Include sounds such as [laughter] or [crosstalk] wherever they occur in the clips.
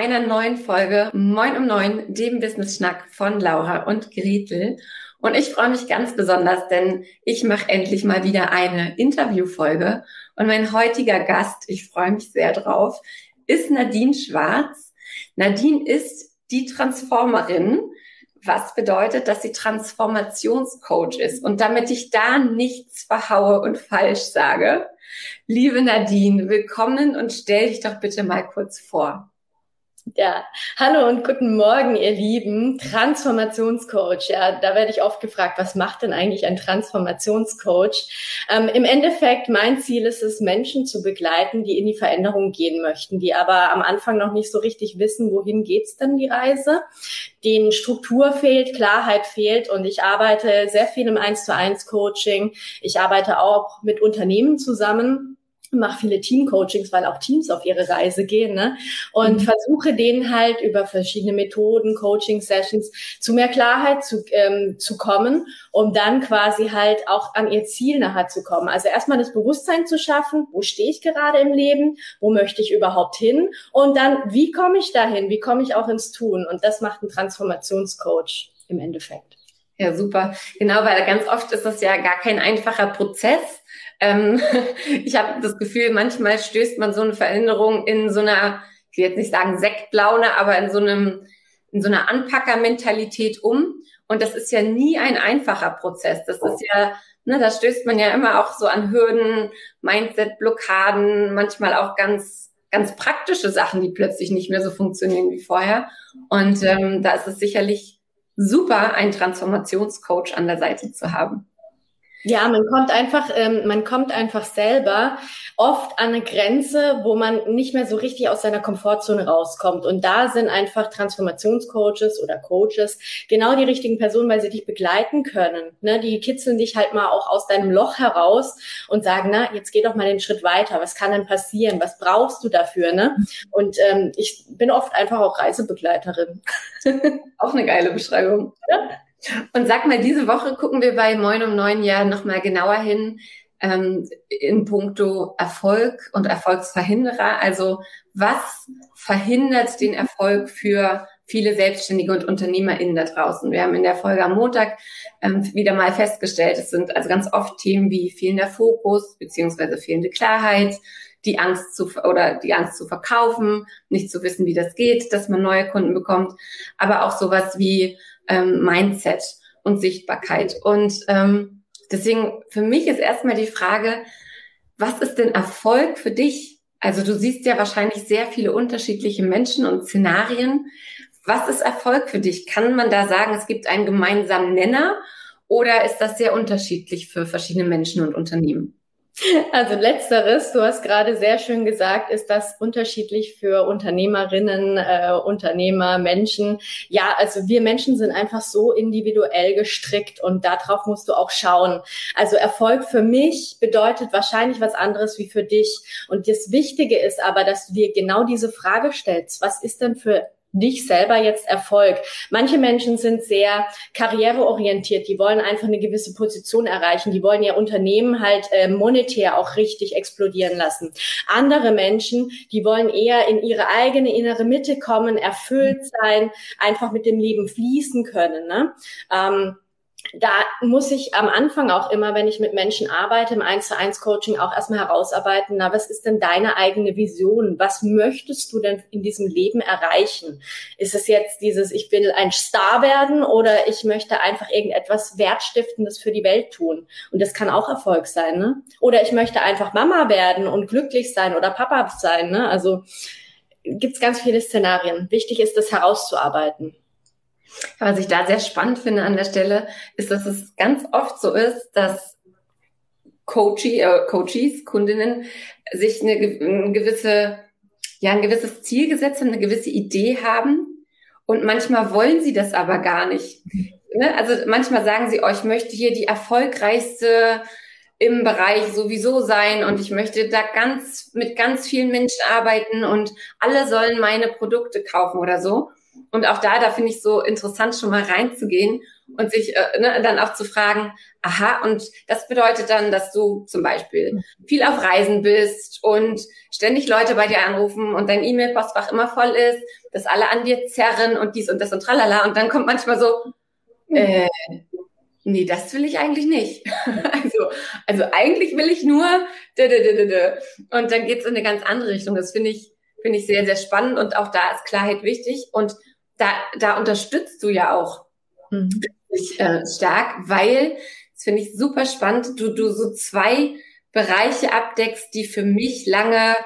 Einer neuen Folge Moin um Neun, dem Business Schnack von Laura und Gretel. Und ich freue mich ganz besonders, denn ich mache endlich mal wieder eine Interviewfolge. Und mein heutiger Gast, ich freue mich sehr drauf, ist Nadine Schwarz. Nadine ist die Transformerin, was bedeutet, dass sie Transformationscoach ist. Und damit ich da nichts verhaue und falsch sage, liebe Nadine, willkommen und stell dich doch bitte mal kurz vor. Ja, hallo und guten Morgen, ihr Lieben. Transformationscoach. Ja, da werde ich oft gefragt, was macht denn eigentlich ein Transformationscoach? Ähm, Im Endeffekt, mein Ziel ist es, Menschen zu begleiten, die in die Veränderung gehen möchten, die aber am Anfang noch nicht so richtig wissen, wohin geht's denn die Reise, denen Struktur fehlt, Klarheit fehlt und ich arbeite sehr viel im 1 zu 1 Coaching. Ich arbeite auch mit Unternehmen zusammen mache viele Team-Coachings, weil auch Teams auf ihre Reise gehen, ne? Und mhm. versuche denen halt über verschiedene Methoden, Coaching-Sessions zu mehr Klarheit zu, ähm, zu kommen, um dann quasi halt auch an ihr Ziel nachher zu kommen. Also erstmal das Bewusstsein zu schaffen, wo stehe ich gerade im Leben, wo möchte ich überhaupt hin und dann, wie komme ich dahin, wie komme ich auch ins Tun? Und das macht ein Transformationscoach im Endeffekt. Ja, super. Genau, weil ganz oft ist das ja gar kein einfacher Prozess ähm, [laughs] ich habe das Gefühl, manchmal stößt man so eine Veränderung in so einer, ich will jetzt nicht sagen Sektlaune, aber in so einem, in so einer Anpackermentalität um. Und das ist ja nie ein einfacher Prozess. Das ist ja, ne, da stößt man ja immer auch so an Hürden, Mindset-Blockaden, manchmal auch ganz, ganz praktische Sachen, die plötzlich nicht mehr so funktionieren wie vorher. Und ähm, da ist es sicherlich super, einen Transformationscoach an der Seite zu haben. Ja, man kommt einfach, ähm, man kommt einfach selber oft an eine Grenze, wo man nicht mehr so richtig aus seiner Komfortzone rauskommt. Und da sind einfach Transformationscoaches oder Coaches genau die richtigen Personen, weil sie dich begleiten können. Ne? Die kitzeln dich halt mal auch aus deinem Loch heraus und sagen, na, jetzt geh doch mal den Schritt weiter. Was kann denn passieren? Was brauchst du dafür? Ne? Und ähm, ich bin oft einfach auch Reisebegleiterin. [laughs] auch eine geile Beschreibung. Ja? Und sag mal, diese Woche gucken wir bei Moin um neun Jahren nochmal genauer hin ähm, in puncto Erfolg und Erfolgsverhinderer. Also was verhindert den Erfolg für viele Selbstständige und UnternehmerInnen da draußen? Wir haben in der Folge am Montag ähm, wieder mal festgestellt, es sind also ganz oft Themen wie fehlender Fokus beziehungsweise fehlende Klarheit, die Angst zu oder die Angst zu verkaufen, nicht zu wissen, wie das geht, dass man neue Kunden bekommt, aber auch sowas wie ähm, Mindset und Sichtbarkeit. Und ähm, deswegen für mich ist erstmal die Frage, was ist denn Erfolg für dich? Also du siehst ja wahrscheinlich sehr viele unterschiedliche Menschen und Szenarien. Was ist Erfolg für dich? Kann man da sagen, es gibt einen gemeinsamen Nenner oder ist das sehr unterschiedlich für verschiedene Menschen und Unternehmen? [laughs] Also letzteres, du hast gerade sehr schön gesagt, ist das unterschiedlich für Unternehmerinnen, äh, Unternehmer, Menschen. Ja, also wir Menschen sind einfach so individuell gestrickt und darauf musst du auch schauen. Also Erfolg für mich bedeutet wahrscheinlich was anderes wie für dich. Und das Wichtige ist aber, dass du dir genau diese Frage stellst. Was ist denn für dich selber jetzt Erfolg. Manche Menschen sind sehr karriereorientiert, die wollen einfach eine gewisse Position erreichen, die wollen ihr Unternehmen halt äh, monetär auch richtig explodieren lassen. Andere Menschen, die wollen eher in ihre eigene innere Mitte kommen, erfüllt sein, einfach mit dem Leben fließen können. Ne? Ähm, da muss ich am Anfang auch immer, wenn ich mit Menschen arbeite, im 1 zu 1 Coaching auch erstmal herausarbeiten, na, was ist denn deine eigene Vision? Was möchtest du denn in diesem Leben erreichen? Ist es jetzt dieses, ich will ein Star werden oder ich möchte einfach irgendetwas Wertstiftendes für die Welt tun? Und das kann auch Erfolg sein, ne? Oder ich möchte einfach Mama werden und glücklich sein oder Papa sein, ne? Also gibt's ganz viele Szenarien. Wichtig ist, das herauszuarbeiten. Was ich da sehr spannend finde an der Stelle, ist, dass es ganz oft so ist, dass Coachie, äh, Coaches, Kundinnen sich eine, eine gewisse, ja, ein gewisses Ziel gesetzt haben, eine gewisse Idee haben und manchmal wollen sie das aber gar nicht. Ne? Also manchmal sagen sie, oh, ich möchte hier die erfolgreichste im Bereich sowieso sein und ich möchte da ganz mit ganz vielen Menschen arbeiten und alle sollen meine Produkte kaufen oder so. Und auch da, da finde ich so interessant, schon mal reinzugehen und sich äh, ne, dann auch zu fragen, aha, und das bedeutet dann, dass du zum Beispiel viel auf Reisen bist und ständig Leute bei dir anrufen und dein E-Mail-Postfach immer voll ist, dass alle an dir zerren und dies und das und tralala. Und dann kommt manchmal so, äh, nee, das will ich eigentlich nicht. [laughs] also, also eigentlich will ich nur, und dann geht's in eine ganz andere Richtung. Das finde ich, finde ich sehr, sehr spannend und auch da ist Klarheit wichtig und da, da unterstützt du ja auch mhm. äh, stark, weil, das finde ich super spannend, du, du so zwei Bereiche abdeckst, die für mich lange,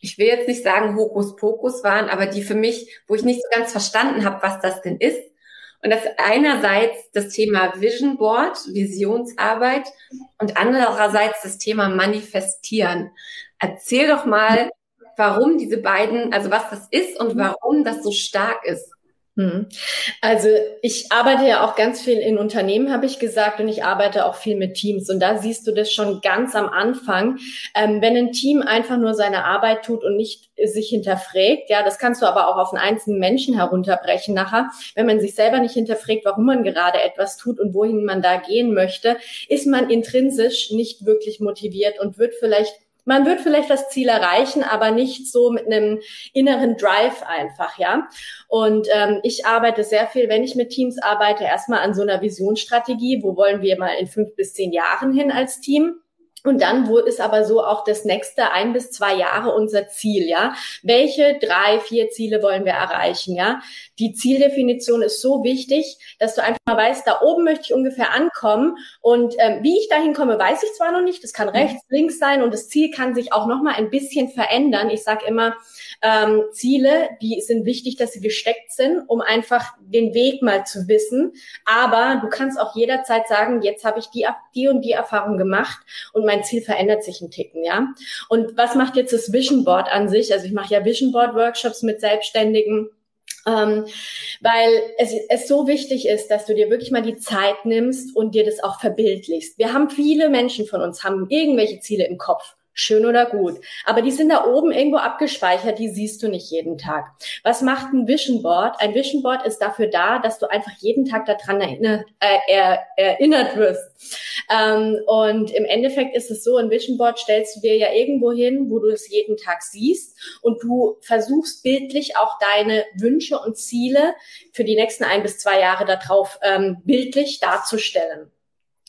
ich will jetzt nicht sagen Hokuspokus waren, aber die für mich, wo ich nicht so ganz verstanden habe, was das denn ist. Und das einerseits das Thema Vision Board, Visionsarbeit und andererseits das Thema Manifestieren. Erzähl doch mal, warum diese beiden, also was das ist und warum das so stark ist. Hm. Also ich arbeite ja auch ganz viel in Unternehmen, habe ich gesagt, und ich arbeite auch viel mit Teams. Und da siehst du das schon ganz am Anfang. Ähm, wenn ein Team einfach nur seine Arbeit tut und nicht sich hinterfragt, ja, das kannst du aber auch auf einen einzelnen Menschen herunterbrechen nachher. Wenn man sich selber nicht hinterfragt, warum man gerade etwas tut und wohin man da gehen möchte, ist man intrinsisch nicht wirklich motiviert und wird vielleicht man wird vielleicht das Ziel erreichen, aber nicht so mit einem inneren Drive einfach, ja. Und ähm, ich arbeite sehr viel, wenn ich mit Teams arbeite, erstmal an so einer Visionsstrategie. Wo wollen wir mal in fünf bis zehn Jahren hin als Team? Und dann wo ist aber so auch das nächste ein bis zwei Jahre unser Ziel, ja. Welche drei, vier Ziele wollen wir erreichen, ja? Die Zieldefinition ist so wichtig, dass du einfach mal weißt, da oben möchte ich ungefähr ankommen und ähm, wie ich dahin komme, weiß ich zwar noch nicht. Das kann rechts, links sein und das Ziel kann sich auch noch mal ein bisschen verändern. Ich sage immer, ähm, Ziele, die sind wichtig, dass sie gesteckt sind, um einfach den Weg mal zu wissen. Aber du kannst auch jederzeit sagen, jetzt habe ich die, die und die Erfahrung gemacht und mein Ziel verändert sich ein Ticken, ja. Und was macht jetzt das Vision Board an sich? Also ich mache ja Vision Board Workshops mit Selbstständigen. Ähm, weil es, es so wichtig ist, dass du dir wirklich mal die Zeit nimmst und dir das auch verbildlichst. Wir haben viele Menschen von uns haben irgendwelche Ziele im Kopf schön oder gut. Aber die sind da oben irgendwo abgespeichert, die siehst du nicht jeden Tag. Was macht ein Vision Board? Ein Vision Board ist dafür da, dass du einfach jeden Tag daran erinnert, äh, er, erinnert wirst. Ähm, und im Endeffekt ist es so, ein Vision Board stellst du dir ja irgendwo hin, wo du es jeden Tag siehst und du versuchst bildlich auch deine Wünsche und Ziele für die nächsten ein bis zwei Jahre darauf ähm, bildlich darzustellen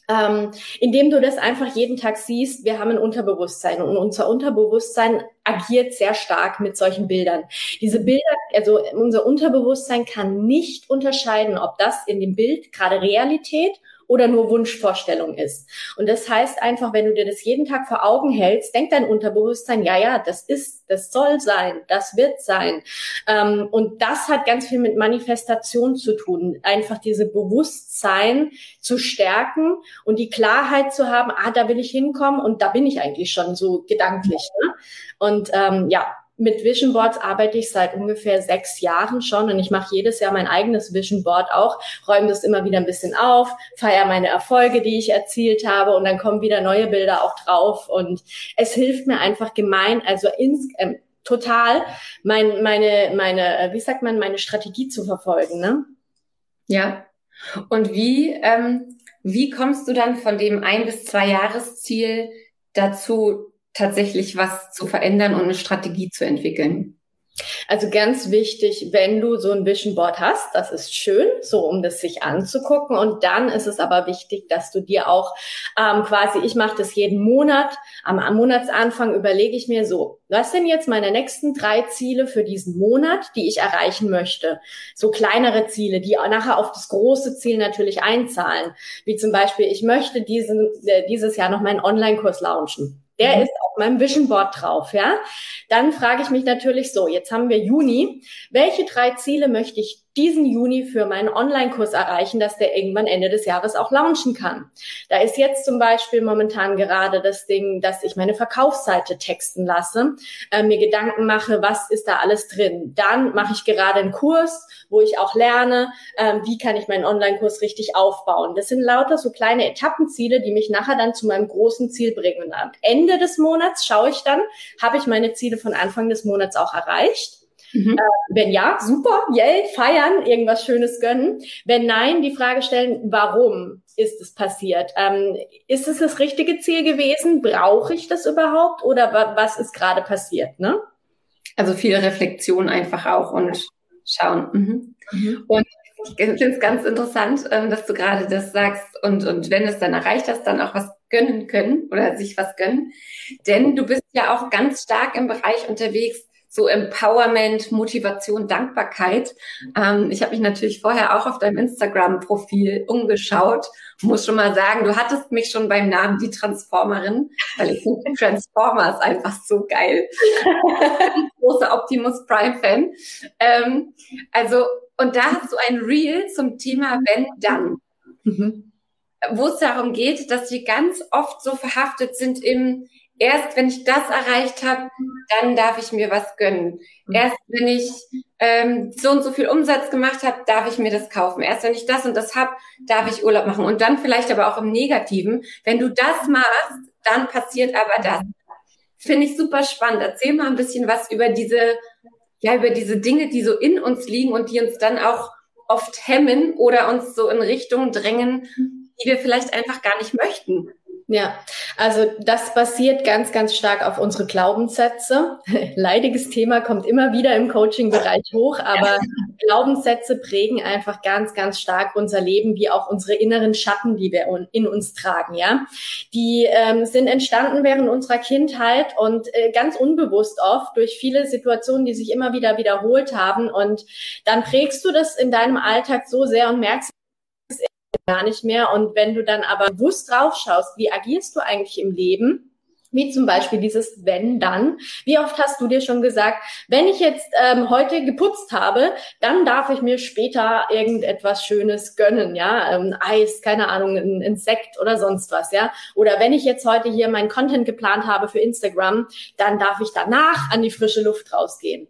ähm, indem du das einfach jeden Tag siehst, wir haben ein Unterbewusstsein und unser Unterbewusstsein agiert sehr stark mit solchen Bildern. Diese Bilder, also unser Unterbewusstsein kann nicht unterscheiden, ob das in dem Bild gerade Realität oder nur Wunschvorstellung ist. Und das heißt einfach, wenn du dir das jeden Tag vor Augen hältst, denkt dein Unterbewusstsein, ja, ja, das ist, das soll sein, das wird sein. Ähm, und das hat ganz viel mit Manifestation zu tun. Einfach diese Bewusstsein zu stärken und die Klarheit zu haben, ah, da will ich hinkommen und da bin ich eigentlich schon so gedanklich. Ne? Und ähm, ja, mit Vision Boards arbeite ich seit ungefähr sechs Jahren schon und ich mache jedes Jahr mein eigenes Vision Board auch, räume das immer wieder ein bisschen auf, feiere meine Erfolge, die ich erzielt habe und dann kommen wieder neue Bilder auch drauf und es hilft mir einfach gemein, also ins, ähm, total mein, meine, meine, äh, wie sagt man, meine Strategie zu verfolgen, ne? Ja. Und wie, ähm, wie kommst du dann von dem ein bis zwei Jahresziel dazu, tatsächlich was zu verändern und eine Strategie zu entwickeln? Also ganz wichtig, wenn du so ein Vision Board hast, das ist schön, so um das sich anzugucken. Und dann ist es aber wichtig, dass du dir auch ähm, quasi, ich mache das jeden Monat, am, am Monatsanfang überlege ich mir so, was sind jetzt meine nächsten drei Ziele für diesen Monat, die ich erreichen möchte? So kleinere Ziele, die nachher auf das große Ziel natürlich einzahlen. Wie zum Beispiel, ich möchte diesen, äh, dieses Jahr noch meinen Online-Kurs launchen. Der mhm. ist auf meinem Vision Board drauf, ja. Dann frage ich mich natürlich so, jetzt haben wir Juni. Welche drei Ziele möchte ich diesen Juni für meinen Online-Kurs erreichen, dass der irgendwann Ende des Jahres auch launchen kann. Da ist jetzt zum Beispiel momentan gerade das Ding, dass ich meine Verkaufsseite texten lasse, äh, mir Gedanken mache, was ist da alles drin. Dann mache ich gerade einen Kurs, wo ich auch lerne, äh, wie kann ich meinen Online-Kurs richtig aufbauen. Das sind lauter so kleine Etappenziele, die mich nachher dann zu meinem großen Ziel bringen. Und am Ende des Monats schaue ich dann, habe ich meine Ziele von Anfang des Monats auch erreicht Mhm. Äh, wenn ja, super, yay, feiern, irgendwas Schönes gönnen. Wenn nein, die Frage stellen, warum ist es passiert? Ähm, ist es das richtige Ziel gewesen? Brauche ich das überhaupt? Oder wa was ist gerade passiert? Ne? Also viele Reflexion einfach auch und schauen. Mhm. Mhm. Und ich finde es ganz interessant, ähm, dass du gerade das sagst und, und wenn es dann erreicht hast, dann auch was gönnen können oder sich was gönnen. Denn du bist ja auch ganz stark im Bereich unterwegs, so Empowerment, Motivation, Dankbarkeit. Ähm, ich habe mich natürlich vorher auch auf deinem Instagram-Profil umgeschaut. Muss schon mal sagen, du hattest mich schon beim Namen die Transformerin, weil ich finde [laughs] Transformers einfach so geil. [laughs] Großer Optimus Prime-Fan. Ähm, also, und da hast du ein Reel zum Thema Wenn dann. Mhm. Wo es darum geht, dass wir ganz oft so verhaftet sind im erst wenn ich das erreicht habe, dann darf ich mir was gönnen. Mhm. Erst wenn ich ähm, so und so viel Umsatz gemacht habe, darf ich mir das kaufen. Erst wenn ich das und das habe, darf ich Urlaub machen. Und dann vielleicht aber auch im Negativen. Wenn du das machst, dann passiert aber das. Finde ich super spannend. Erzähl mal ein bisschen was über diese, ja, über diese Dinge, die so in uns liegen und die uns dann auch oft hemmen oder uns so in Richtungen drängen, die wir vielleicht einfach gar nicht möchten. Ja, also das basiert ganz, ganz stark auf unsere Glaubenssätze. [laughs] Leidiges Thema kommt immer wieder im Coaching-Bereich hoch, aber. [laughs] Glaubenssätze prägen einfach ganz, ganz stark unser Leben, wie auch unsere inneren Schatten, die wir in uns tragen. Ja, die ähm, sind entstanden während unserer Kindheit und äh, ganz unbewusst oft durch viele Situationen, die sich immer wieder wiederholt haben. Und dann prägst du das in deinem Alltag so sehr und merkst gar nicht mehr. Und wenn du dann aber bewusst drauf schaust, wie agierst du eigentlich im Leben? Wie zum Beispiel dieses wenn dann. Wie oft hast du dir schon gesagt, wenn ich jetzt ähm, heute geputzt habe, dann darf ich mir später irgendetwas Schönes gönnen, ja, ähm, Eis, keine Ahnung, ein Insekt oder sonst was, ja. Oder wenn ich jetzt heute hier meinen Content geplant habe für Instagram, dann darf ich danach an die frische Luft rausgehen.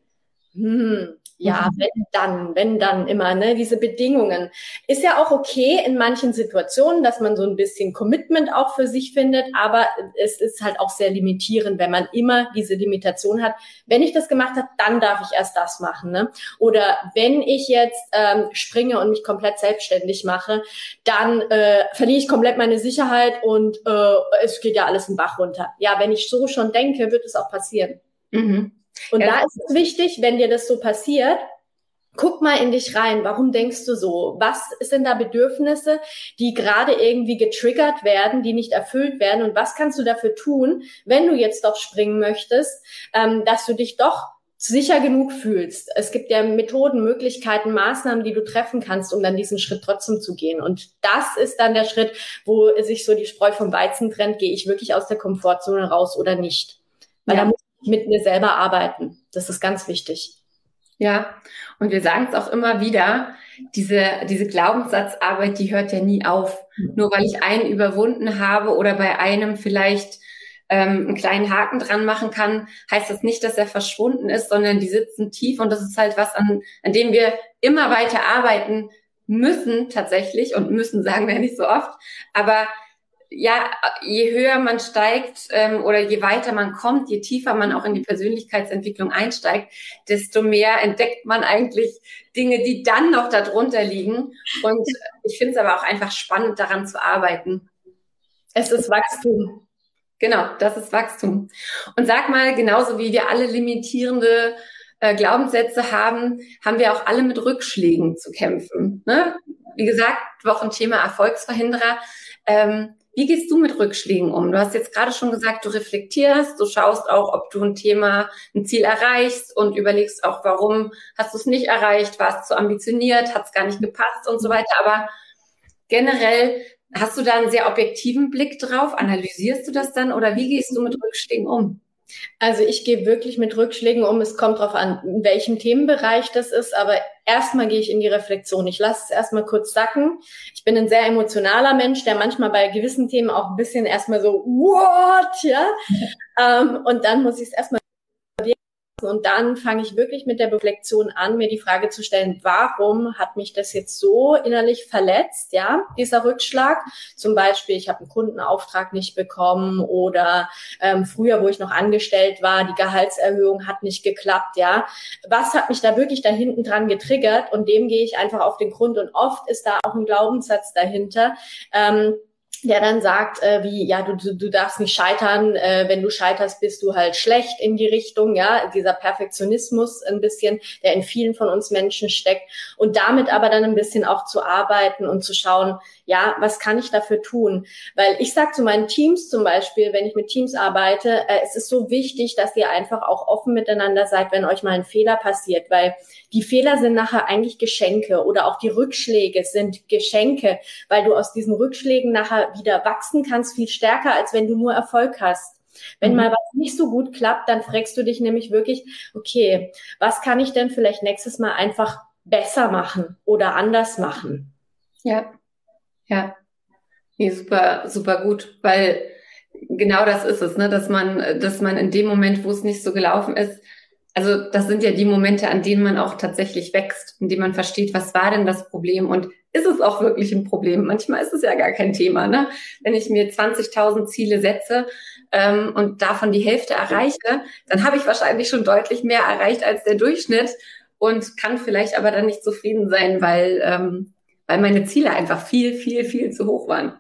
Hm, ja, mhm. wenn dann, wenn dann immer, ne, diese Bedingungen. Ist ja auch okay in manchen Situationen, dass man so ein bisschen Commitment auch für sich findet, aber es ist halt auch sehr limitierend, wenn man immer diese Limitation hat. Wenn ich das gemacht habe, dann darf ich erst das machen, ne? Oder wenn ich jetzt ähm, springe und mich komplett selbstständig mache, dann äh, verliere ich komplett meine Sicherheit und äh, es geht ja alles im Bach runter. Ja, wenn ich so schon denke, wird es auch passieren. Mhm. Und ja. da ist es wichtig, wenn dir das so passiert, guck mal in dich rein. Warum denkst du so? Was sind da Bedürfnisse, die gerade irgendwie getriggert werden, die nicht erfüllt werden? Und was kannst du dafür tun, wenn du jetzt doch springen möchtest, ähm, dass du dich doch sicher genug fühlst. Es gibt ja Methoden, Möglichkeiten, Maßnahmen, die du treffen kannst, um dann diesen Schritt trotzdem zu gehen. Und das ist dann der Schritt, wo sich so die Spreu vom Weizen trennt. Gehe ich wirklich aus der Komfortzone raus oder nicht? Weil ja. da muss mit mir selber arbeiten. Das ist ganz wichtig. Ja, und wir sagen es auch immer wieder, diese, diese Glaubenssatzarbeit, die hört ja nie auf. Nur weil ich einen überwunden habe oder bei einem vielleicht ähm, einen kleinen Haken dran machen kann, heißt das nicht, dass er verschwunden ist, sondern die sitzen tief und das ist halt was, an, an dem wir immer weiter arbeiten müssen tatsächlich und müssen sagen wir nicht so oft, aber ja, je höher man steigt ähm, oder je weiter man kommt, je tiefer man auch in die Persönlichkeitsentwicklung einsteigt, desto mehr entdeckt man eigentlich Dinge, die dann noch darunter liegen. Und ich finde es aber auch einfach spannend, daran zu arbeiten. Es ist Wachstum. Genau, das ist Wachstum. Und sag mal, genauso wie wir alle limitierende äh, Glaubenssätze haben, haben wir auch alle mit Rückschlägen zu kämpfen. Ne? Wie gesagt, Wochenthema Erfolgsverhinderer. Ähm, wie gehst du mit Rückschlägen um? Du hast jetzt gerade schon gesagt, du reflektierst, du schaust auch, ob du ein Thema, ein Ziel erreichst und überlegst auch, warum hast du es nicht erreicht, war es zu ambitioniert, hat es gar nicht gepasst und so weiter. Aber generell hast du da einen sehr objektiven Blick drauf? Analysierst du das dann oder wie gehst du mit Rückschlägen um? Also ich gehe wirklich mit Rückschlägen um. Es kommt darauf an, in welchem Themenbereich das ist, aber erstmal gehe ich in die Reflexion. Ich lasse es erstmal kurz sacken. Ich bin ein sehr emotionaler Mensch, der manchmal bei gewissen Themen auch ein bisschen erstmal so, what, ja. ähm, und dann muss ich es erstmal und dann fange ich wirklich mit der Reflexion an, mir die Frage zu stellen, warum hat mich das jetzt so innerlich verletzt, ja, dieser Rückschlag? Zum Beispiel, ich habe einen Kundenauftrag nicht bekommen oder ähm, früher, wo ich noch angestellt war, die Gehaltserhöhung hat nicht geklappt, ja. Was hat mich da wirklich da hinten dran getriggert? Und dem gehe ich einfach auf den Grund. Und oft ist da auch ein Glaubenssatz dahinter. Ähm, der dann sagt, äh, wie, ja, du, du, du darfst nicht scheitern, äh, wenn du scheiterst, bist du halt schlecht in die Richtung, ja, dieser Perfektionismus ein bisschen, der in vielen von uns Menschen steckt und damit aber dann ein bisschen auch zu arbeiten und zu schauen, ja, was kann ich dafür tun? Weil ich sage zu meinen Teams zum Beispiel, wenn ich mit Teams arbeite, äh, es ist so wichtig, dass ihr einfach auch offen miteinander seid, wenn euch mal ein Fehler passiert, weil die Fehler sind nachher eigentlich Geschenke oder auch die Rückschläge sind Geschenke, weil du aus diesen Rückschlägen nachher wieder wachsen kannst, viel stärker, als wenn du nur Erfolg hast. Wenn mhm. mal was nicht so gut klappt, dann fragst du dich nämlich wirklich, okay, was kann ich denn vielleicht nächstes Mal einfach besser machen oder anders machen? Ja. Ja, nee, super, super gut, weil genau das ist es, ne, dass man, dass man in dem Moment, wo es nicht so gelaufen ist, also das sind ja die Momente, an denen man auch tatsächlich wächst, in denen man versteht, was war denn das Problem und ist es auch wirklich ein Problem? Manchmal ist es ja gar kein Thema, ne? Wenn ich mir 20.000 Ziele setze ähm, und davon die Hälfte erreiche, dann habe ich wahrscheinlich schon deutlich mehr erreicht als der Durchschnitt und kann vielleicht aber dann nicht zufrieden sein, weil ähm, weil meine Ziele einfach viel, viel, viel zu hoch waren.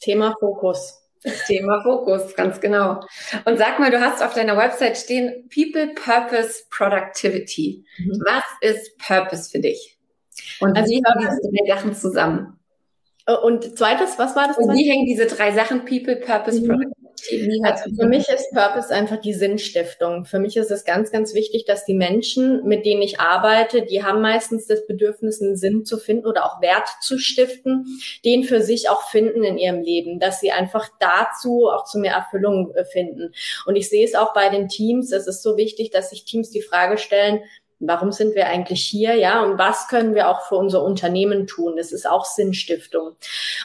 Thema Fokus. Thema Fokus, ganz genau. Und sag mal, du hast auf deiner Website stehen People, Purpose, Productivity. Mhm. Was ist Purpose für dich? Und also wie hängen diese drei Sachen zusammen? Und zweites, was war das? Und wie hängen diese drei Sachen People, Purpose, mhm. Productivity also für mich ist Purpose einfach die Sinnstiftung. Für mich ist es ganz, ganz wichtig, dass die Menschen, mit denen ich arbeite, die haben meistens das Bedürfnis, einen Sinn zu finden oder auch Wert zu stiften, den für sich auch finden in ihrem Leben, dass sie einfach dazu auch zu mehr Erfüllung äh, finden. Und ich sehe es auch bei den Teams. Es ist so wichtig, dass sich Teams die Frage stellen, warum sind wir eigentlich hier, ja, und was können wir auch für unser Unternehmen tun? Das ist auch Sinnstiftung.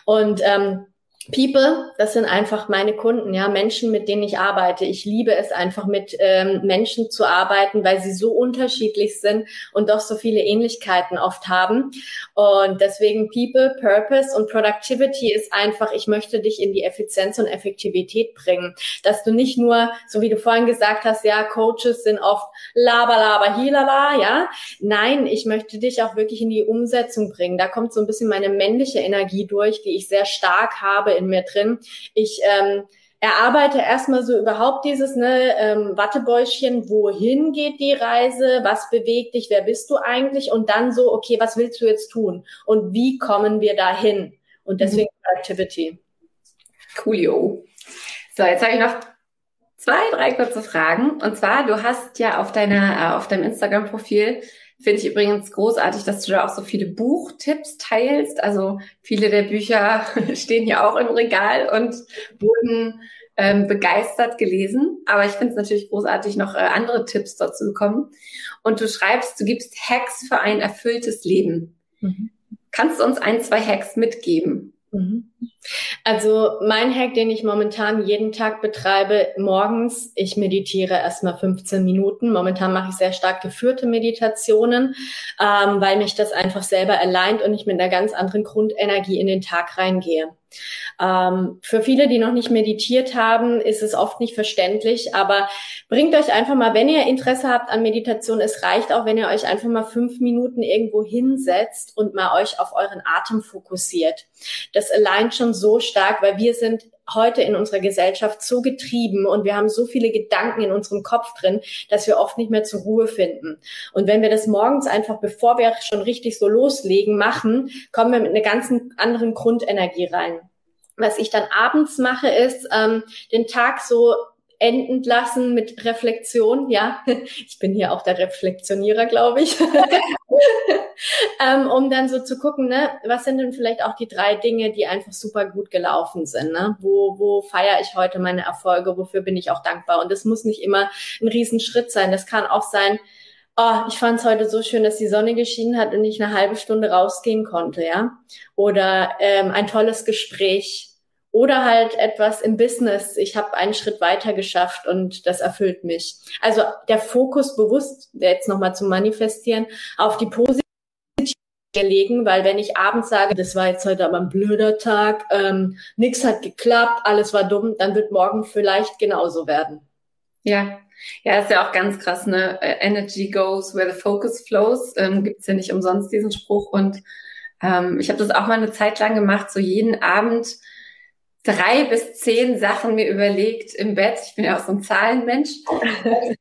Und ähm, People, das sind einfach meine Kunden, ja, Menschen, mit denen ich arbeite. Ich liebe es einfach mit ähm, Menschen zu arbeiten, weil sie so unterschiedlich sind und doch so viele Ähnlichkeiten oft haben. Und deswegen People, Purpose und Productivity ist einfach, ich möchte dich in die Effizienz und Effektivität bringen, dass du nicht nur, so wie du vorhin gesagt hast, ja, Coaches sind oft laber, laber, hilala, ja. Nein, ich möchte dich auch wirklich in die Umsetzung bringen. Da kommt so ein bisschen meine männliche Energie durch, die ich sehr stark habe in mir drin. Ich ähm, erarbeite erstmal so überhaupt dieses ne, ähm, Wattebäuschen, wohin geht die Reise, was bewegt dich, wer bist du eigentlich und dann so, okay, was willst du jetzt tun und wie kommen wir dahin? Und deswegen mhm. Productivity. Coolio. So, jetzt habe ich noch zwei, drei kurze Fragen. Und zwar, du hast ja auf deiner, äh, auf deinem Instagram-Profil Finde ich übrigens großartig, dass du da auch so viele Buchtipps teilst. Also viele der Bücher [laughs] stehen hier auch im Regal und wurden ähm, begeistert gelesen. Aber ich finde es natürlich großartig, noch äh, andere Tipps dort zu bekommen. Und du schreibst, du gibst Hacks für ein erfülltes Leben. Mhm. Kannst du uns ein, zwei Hacks mitgeben? Mhm. Also mein Hack, den ich momentan jeden Tag betreibe, morgens, ich meditiere erstmal 15 Minuten. Momentan mache ich sehr stark geführte Meditationen, ähm, weil mich das einfach selber alleint und ich mit einer ganz anderen Grundenergie in den Tag reingehe. Ähm, für viele, die noch nicht meditiert haben, ist es oft nicht verständlich, aber bringt euch einfach mal, wenn ihr Interesse habt an Meditation, es reicht auch, wenn ihr euch einfach mal fünf Minuten irgendwo hinsetzt und mal euch auf euren Atem fokussiert. Das allein schon so stark, weil wir sind heute in unserer Gesellschaft so getrieben und wir haben so viele Gedanken in unserem Kopf drin, dass wir oft nicht mehr zur Ruhe finden. Und wenn wir das morgens einfach, bevor wir schon richtig so loslegen, machen, kommen wir mit einer ganz anderen Grundenergie rein. Was ich dann abends mache, ist ähm, den Tag so enden lassen mit Reflexion. Ja, [laughs] ich bin hier auch der Reflektionierer, glaube ich. [laughs] ähm, um dann so zu gucken, ne, was sind denn vielleicht auch die drei Dinge, die einfach super gut gelaufen sind. Ne? Wo, wo feiere ich heute meine Erfolge? Wofür bin ich auch dankbar? Und das muss nicht immer ein Riesenschritt sein. Das kann auch sein, oh, ich fand es heute so schön, dass die Sonne geschienen hat und ich eine halbe Stunde rausgehen konnte, ja. Oder ähm, ein tolles Gespräch oder halt etwas im Business. Ich habe einen Schritt weiter geschafft und das erfüllt mich. Also der Fokus bewusst, jetzt nochmal zu manifestieren, auf die positive legen, weil wenn ich abends sage, das war jetzt heute aber ein blöder Tag, ähm, nichts hat geklappt, alles war dumm, dann wird morgen vielleicht genauso werden. Ja, ja, ist ja auch ganz krass, ne? Äh, Energy goes where the focus flows. Ähm, Gibt ja nicht umsonst diesen Spruch. Und ähm, ich habe das auch mal eine Zeit lang gemacht, so jeden Abend drei bis zehn Sachen mir überlegt im Bett. Ich bin ja auch so ein Zahlenmensch.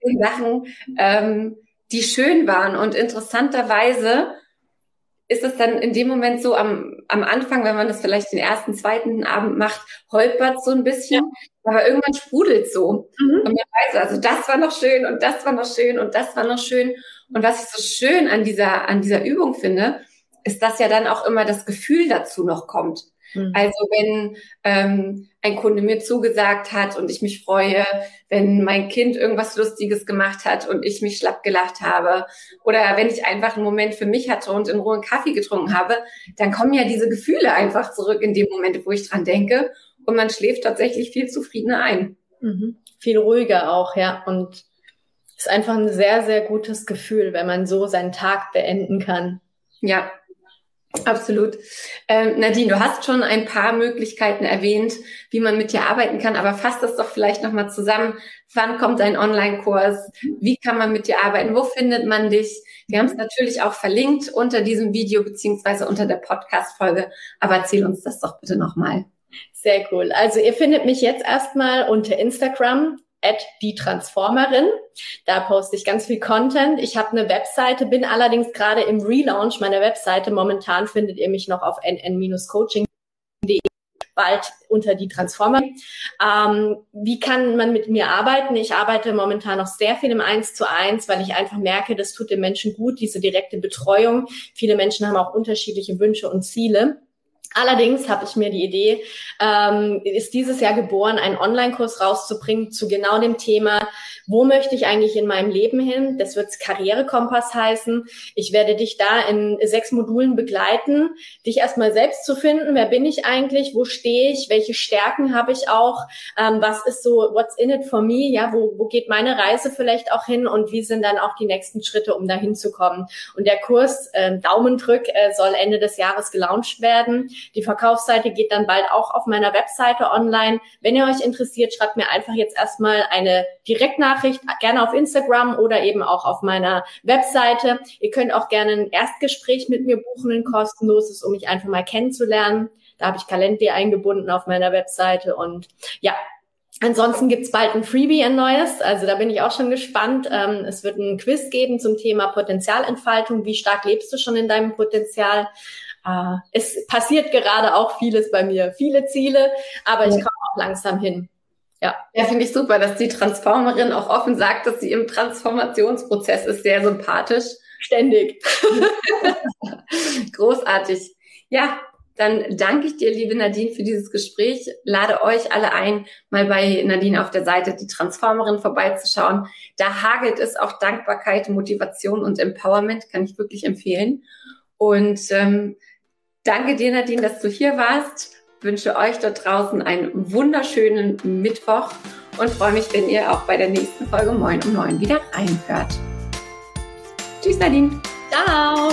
zehn Sachen, ähm, die schön waren. Und interessanterweise ist es dann in dem Moment so am, am Anfang, wenn man das vielleicht den ersten, zweiten Abend macht, holpert so ein bisschen, ja. aber irgendwann sprudelt so. Mhm. Und man weiß, also das war noch schön und das war noch schön und das war noch schön. Und was ich so schön an dieser, an dieser Übung finde, ist, dass ja dann auch immer das Gefühl dazu noch kommt. Mhm. Also wenn ähm, ein Kunde mir zugesagt hat und ich mich freue, wenn mein Kind irgendwas Lustiges gemacht hat und ich mich schlapp gelacht habe oder wenn ich einfach einen Moment für mich hatte und in Ruhe einen Kaffee getrunken habe, dann kommen ja diese Gefühle einfach zurück in dem Moment, wo ich dran denke und man schläft tatsächlich viel zufriedener ein. Mhm. Viel ruhiger auch, ja. Und ist einfach ein sehr, sehr gutes Gefühl, wenn man so seinen Tag beenden kann. Ja, Absolut. Ähm, Nadine, du hast schon ein paar Möglichkeiten erwähnt, wie man mit dir arbeiten kann, aber fass das doch vielleicht nochmal zusammen. Wann kommt ein Online-Kurs? Wie kann man mit dir arbeiten? Wo findet man dich? Wir haben es natürlich auch verlinkt unter diesem Video beziehungsweise unter der Podcast-Folge, aber erzähl uns das doch bitte nochmal. Sehr cool. Also ihr findet mich jetzt erstmal unter Instagram at die Transformerin. Da poste ich ganz viel Content. Ich habe eine Webseite, bin allerdings gerade im Relaunch meiner Webseite. Momentan findet ihr mich noch auf nn-coaching.de bald unter die Transformer. Ähm, wie kann man mit mir arbeiten? Ich arbeite momentan noch sehr viel im Eins zu eins, weil ich einfach merke, das tut den Menschen gut, diese direkte Betreuung. Viele Menschen haben auch unterschiedliche Wünsche und Ziele. Allerdings habe ich mir die Idee, ähm, ist dieses Jahr geboren, einen Online-Kurs rauszubringen zu genau dem Thema, wo möchte ich eigentlich in meinem Leben hin? Das wird Karrierekompass heißen. Ich werde dich da in sechs Modulen begleiten, dich erstmal selbst zu finden. Wer bin ich eigentlich? Wo stehe ich? Welche Stärken habe ich auch? Ähm, was ist so, what's in it for me? Ja, wo, wo geht meine Reise vielleicht auch hin? Und wie sind dann auch die nächsten Schritte, um da hinzukommen? Und der Kurs, äh, Daumendrück, äh, soll Ende des Jahres gelauncht werden. Die Verkaufsseite geht dann bald auch auf meiner Webseite online. Wenn ihr euch interessiert, schreibt mir einfach jetzt erstmal eine Direktnachricht, gerne auf Instagram oder eben auch auf meiner Webseite. Ihr könnt auch gerne ein Erstgespräch mit mir buchen, ein kostenloses, um mich einfach mal kennenzulernen. Da habe ich Calendly eingebunden auf meiner Webseite und ja, Ansonsten gibt's bald ein Freebie, ein neues. Also da bin ich auch schon gespannt. Ähm, es wird ein Quiz geben zum Thema Potenzialentfaltung. Wie stark lebst du schon in deinem Potenzial? Äh, es passiert gerade auch vieles bei mir. Viele Ziele, aber ich komme auch langsam hin. Ja. Ja, finde ich super, dass die Transformerin auch offen sagt, dass sie im Transformationsprozess ist. Sehr sympathisch. Ständig. [laughs] Großartig. Ja, dann danke ich dir, liebe Nadine, für dieses Gespräch. Lade euch alle ein, mal bei Nadine auf der Seite die Transformerin vorbeizuschauen. Da hagelt es auch Dankbarkeit, Motivation und Empowerment, kann ich wirklich empfehlen. Und ähm, danke dir, Nadine, dass du hier warst wünsche euch dort draußen einen wunderschönen Mittwoch und freue mich, wenn ihr auch bei der nächsten Folge Moin um Neun wieder reinhört. Tschüss, Nadine. Ciao.